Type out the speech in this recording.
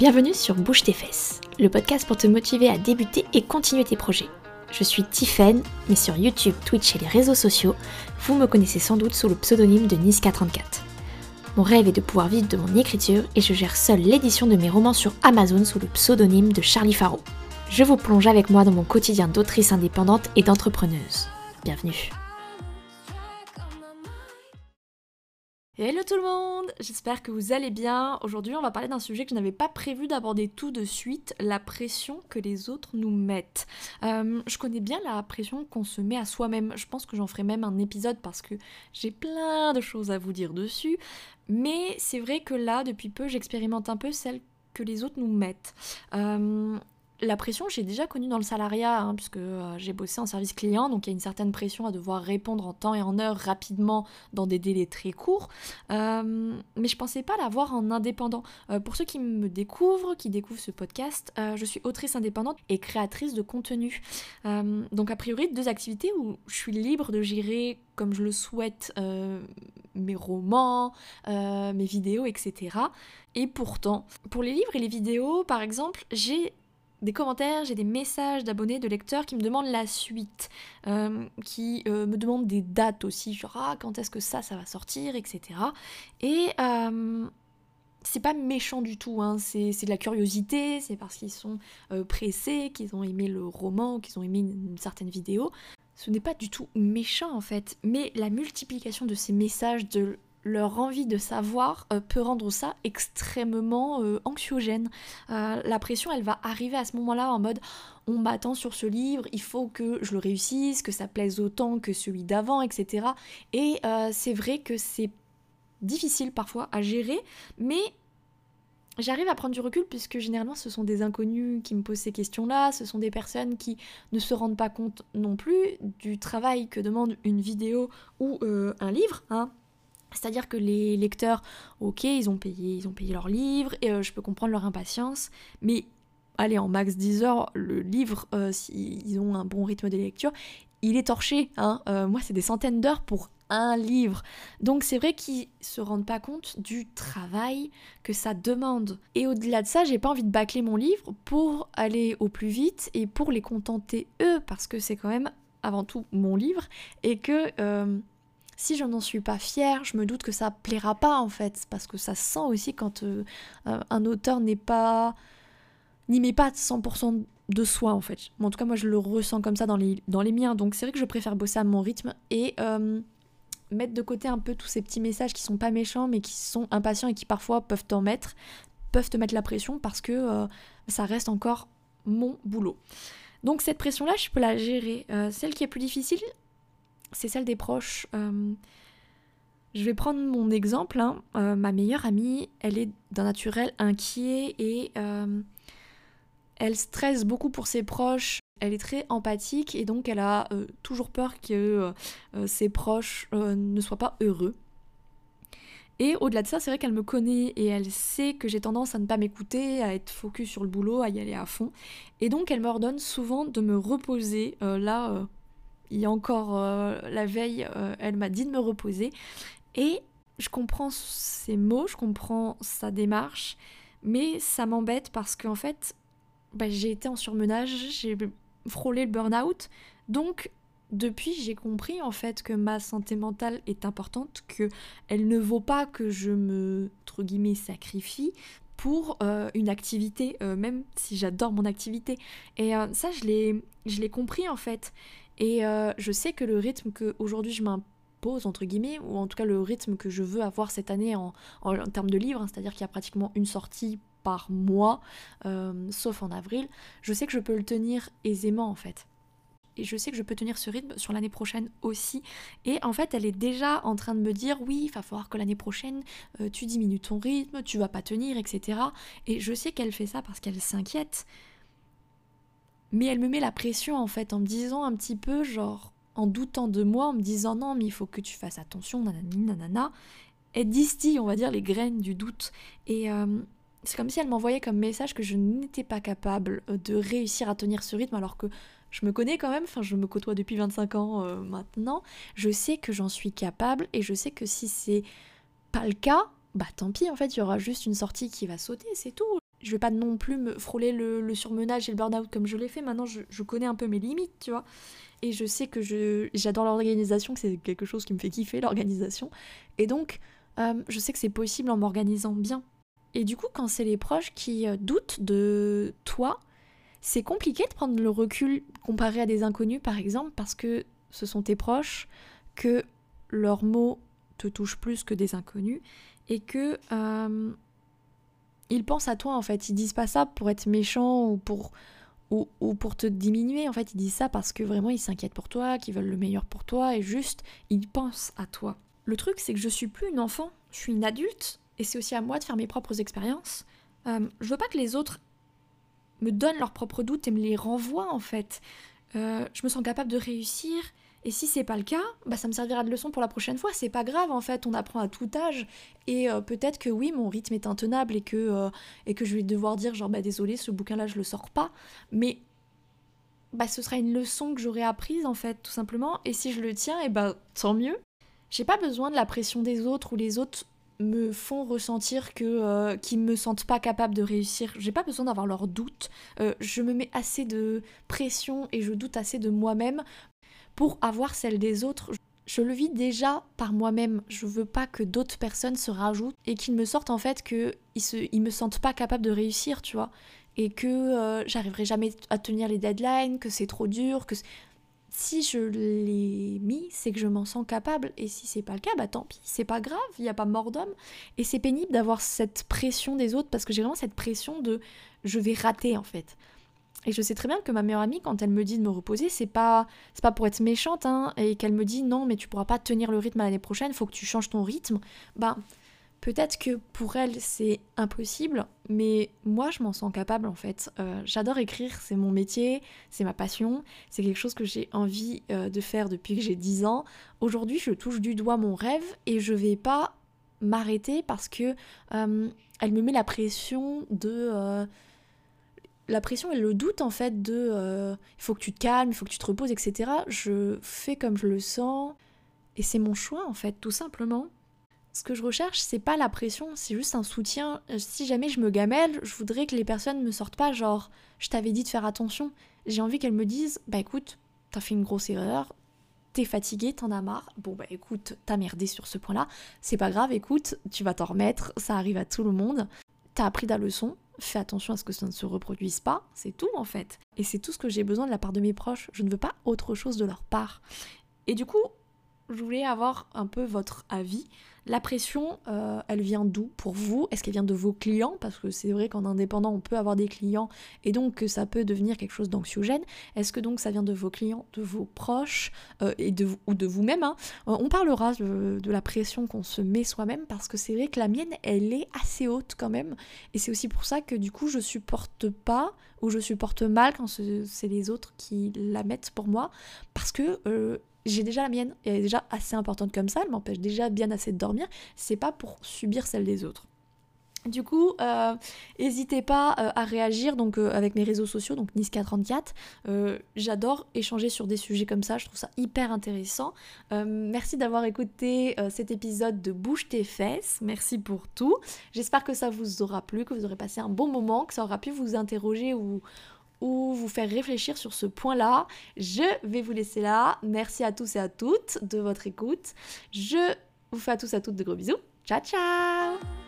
Bienvenue sur Bouge tes fesses, le podcast pour te motiver à débuter et continuer tes projets. Je suis Tiffen, mais sur YouTube, Twitch et les réseaux sociaux, vous me connaissez sans doute sous le pseudonyme de Niska34. Mon rêve est de pouvoir vivre de mon écriture et je gère seule l'édition de mes romans sur Amazon sous le pseudonyme de Charlie Faro. Je vous plonge avec moi dans mon quotidien d'autrice indépendante et d'entrepreneuse. Bienvenue. Hello tout le monde, j'espère que vous allez bien. Aujourd'hui on va parler d'un sujet que je n'avais pas prévu d'aborder tout de suite, la pression que les autres nous mettent. Euh, je connais bien la pression qu'on se met à soi-même, je pense que j'en ferai même un épisode parce que j'ai plein de choses à vous dire dessus, mais c'est vrai que là depuis peu j'expérimente un peu celle que les autres nous mettent. Euh, la pression, j'ai déjà connue dans le salariat, hein, puisque euh, j'ai bossé en service client, donc il y a une certaine pression à devoir répondre en temps et en heure rapidement dans des délais très courts. Euh, mais je pensais pas l'avoir en indépendant. Euh, pour ceux qui me découvrent, qui découvrent ce podcast, je suis autrice indépendante et créatrice de contenu. donc a priori, deux activités où je suis libre de gérer comme je le souhaite mes romans, mes vidéos, etc. Et pourtant, pour les livres et les vidéos, par exemple, j'ai des commentaires, j'ai des messages d'abonnés, de lecteurs qui me demandent la suite, euh, qui euh, me demandent des dates aussi, genre ah, quand est-ce que ça, ça va sortir, etc. Et euh, c'est pas méchant du tout, hein. c'est de la curiosité, c'est parce qu'ils sont pressés, qu'ils ont aimé le roman, qu'ils ont aimé une certaine vidéo. Ce n'est pas du tout méchant en fait, mais la multiplication de ces messages, de leur envie de savoir euh, peut rendre ça extrêmement euh, anxiogène. Euh, la pression, elle va arriver à ce moment-là en mode on m'attend sur ce livre, il faut que je le réussisse, que ça plaise autant que celui d'avant, etc. Et c'est vrai que c'est difficile parfois à gérer, mais J'arrive à prendre du recul puisque généralement ce sont des inconnus qui me posent ces questions-là, ce sont des personnes qui ne se rendent pas compte non plus du travail que demande une vidéo ou un livre. Hein. C'est-à-dire que les lecteurs, ok, ils ont payé, ils ont payé leur livre, et euh, je peux comprendre leur impatience, mais allez, en max 10 heures, le livre, euh, s'ils ont un bon rythme de lecture, il est torché. Hein. Euh, moi, c'est des centaines d'heures pour un livre. Donc c'est vrai qu'ils se rendent pas compte du travail que ça demande. Et au-delà de ça, j'ai pas envie de bâcler mon livre pour aller au plus vite et pour les contenter eux, parce que c'est quand même avant tout mon livre, et que si je n'en suis pas fière, je me doute que ça plaira pas en fait, parce que ça sent aussi quand euh, un auteur n'est pas n'y met pas 100% de soi en fait. en tout cas, moi je le ressens comme ça dans les, miens, donc c'est vrai que je préfère bosser à mon rythme et euh, mettre de côté un peu tous ces petits messages qui sont pas méchants mais qui sont impatients et qui parfois peuvent t'en mettre, peuvent te mettre la pression parce que euh, ça reste encore mon boulot. Donc cette pression-là, je peux la gérer. celle qui est plus difficile, c'est celle des proches. Euh, je vais prendre mon exemple. Hein. Euh, ma meilleure amie, elle est d'un naturel inquiet et euh, elle stresse beaucoup pour ses proches. Elle est très empathique et donc elle a toujours peur que ses proches ne soient pas heureux. Et au-delà de ça, c'est vrai qu'elle me connaît et elle sait que j'ai tendance à ne pas m'écouter, à être focus sur le boulot, à y aller à fond. Et donc elle m'ordonne souvent de me reposer là il y a encore euh, la veille, euh, elle m'a dit de me reposer. Et je comprends ses mots, je comprends sa démarche, mais ça m'embête parce qu'en fait, bah, j'ai été en surmenage, j'ai frôlé le burn-out. Donc, depuis, j'ai compris en fait que ma santé mentale est importante, que elle ne vaut pas que je me, entre guillemets, sacrifie pour euh, une activité, même si j'adore mon activité. Et ça, je l'ai compris en fait. Et euh, je sais que le rythme que aujourd'hui je m'impose, entre guillemets, ou en tout cas le rythme que je veux avoir cette année en, termes de livres, hein, c'est-à-dire qu'il y a pratiquement une sortie par mois, euh, sauf en avril, je sais que je peux le tenir aisément en fait. Et je sais que je peux tenir ce rythme sur l'année prochaine aussi. Et en fait, elle est déjà en train de me dire oui, il va falloir que l'année prochaine, euh, tu diminues ton rythme, tu vas pas tenir, etc. Et je sais qu'elle fait ça parce qu'elle s'inquiète mais elle me met la pression en fait en me disant un petit peu genre en doutant de moi, en me disant non mais il faut que tu fasses attention, nanani, nanana. Elle distille, on va dire, les graines du doute. Et euh, c'est comme si elle m'envoyait comme message que je n'étais pas capable euh, de réussir à tenir ce rythme alors que je me connais quand même, enfin je me côtoie depuis 25 ans euh, maintenant, je sais que j'en suis capable et je sais que si c'est pas le cas, bah tant pis en fait, il y aura juste une sortie qui va sauter, c'est tout je vais pas non plus me frôler le, surmenage et le burn-out comme je l'ai fait. Maintenant, je, connais un peu mes limites, tu vois. Et je sais que je, j'adore l'organisation, que c'est quelque chose qui me fait kiffer, l'organisation. Et donc, euh, je sais que c'est possible en m'organisant bien. Et du coup, quand c'est les proches qui euh, doutent de toi, c'est compliqué de prendre le recul comparé à des inconnus, par exemple, parce que ce sont tes proches, que leurs mots te touchent plus que des inconnus, et que euh, ils pensent à toi en fait. Ils disent pas ça pour être méchants ou pour ou, pour te diminuer. En fait, ils disent ça parce que vraiment ils s'inquiètent pour toi, qu'ils veulent le meilleur pour toi et juste ils pensent à toi. Le truc, c'est que je suis plus une enfant, je suis une adulte et c'est aussi à moi de faire mes propres expériences. Euh, je veux pas que les autres me donnent leurs propres doutes et me les renvoient en fait. Euh, je me sens capable de réussir et si c'est pas le cas, bah ça me servira de leçon pour la prochaine fois. C'est pas grave en fait, on apprend à tout âge. Et euh, peut-être que oui, mon rythme est intenable et que, euh, et que je vais devoir dire genre bah désolé, ce bouquin-là je le sors pas. Mais bah ce sera une leçon que j'aurai apprise en fait, tout simplement. Et si je le tiens, et bah tant mieux. J'ai pas besoin de la pression des autres ou les autres me font ressentir que euh, qu'ils me sentent pas capable de réussir. J'ai pas besoin d'avoir leurs doutes. je me mets assez de pression et je doute assez de moi-même pour avoir celle des autres. Je le vis déjà par moi-même. Je veux pas que d'autres personnes se rajoutent et qu'ils me sortent en fait qu'ils se, ils me sentent pas capable de réussir, tu vois. Et que euh, j'arriverai jamais à tenir les deadlines, que c'est trop dur, que si je l'ai mis, c'est que je m'en sens capable. Et si c'est pas le cas, bah tant pis, c'est pas grave, il n'y a pas mort d'homme. Et c'est pénible d'avoir cette pression des autres parce que j'ai vraiment cette pression de je vais rater en fait. Et je sais très bien que ma meilleure amie, quand elle me dit de me reposer, c'est pas, c'est pas pour être méchante, hein, et qu'elle me dit non, mais tu pourras pas tenir le rythme l'année prochaine, faut que tu changes ton rythme. Ben, peut-être que pour elle c'est impossible, mais moi je m'en sens capable en fait. Euh, j'adore écrire, c'est mon métier, c'est ma passion, c'est quelque chose que j'ai envie euh, de faire depuis que j'ai 10 ans. Aujourd'hui, je touche du doigt mon rêve et je vais pas m'arrêter parce que euh, elle me met la pression de la pression et le doute en fait de euh, il faut que tu te calmes, il faut que tu te reposes, etc. Je fais comme je le sens et c'est mon choix en fait, tout simplement. Ce que je recherche, c'est pas la pression, c'est juste un soutien. Euh, si jamais je me gamelle, je voudrais que les personnes me sortent pas genre je t'avais dit de faire attention. J'ai envie qu'elles me disent bah écoute, t'as fait une grosse erreur, t'es fatigué, t'en as marre. Bon bah écoute, t'as merdé sur ce point-là, c'est pas grave, écoute, tu vas t'en remettre, ça arrive à tout le monde. T'as appris ta leçon, fais attention à ce que ça ne se reproduise pas, c'est tout en fait. Et c'est tout ce que j'ai besoin de la part de mes proches, je ne veux pas autre chose de leur part. Et du coup, je voulais avoir un peu votre avis. La pression, euh, elle vient d'où pour vous? Est-ce qu'elle vient de vos clients? Parce que c'est vrai qu'en indépendant, on peut avoir des clients et donc que ça peut devenir quelque chose d'anxiogène. Est-ce que donc ça vient de vos clients, de vos proches euh, et de, ou de vous-même hein? Euh, On parlera de, la pression qu'on se met soi-même parce que c'est vrai que la mienne, elle est assez haute quand même. Et c'est aussi pour ça que du coup, je supporte pas ou je supporte mal quand c'est les autres qui la mettent pour moi. Parce que j'ai déjà la mienne, elle est déjà assez importante comme ça, elle m'empêche déjà bien assez de dormir, c'est pas pour subir celle des autres. Du coup, n'hésitez euh, pas euh, à réagir donc euh, avec mes réseaux sociaux, donc Niska34. J'adore échanger sur des sujets comme ça, je trouve ça hyper intéressant. merci d'avoir écouté cet épisode de Bouge tes fesses, merci pour tout. J'espère que ça vous aura plu, que vous aurez passé un bon moment, que ça aura pu vous interroger ou, ou vous faire réfléchir sur ce point-là. Je vais vous laisser là. Merci à tous et à toutes de votre écoute. Je vous fais à tous et à toutes de gros bisous. Ciao ciao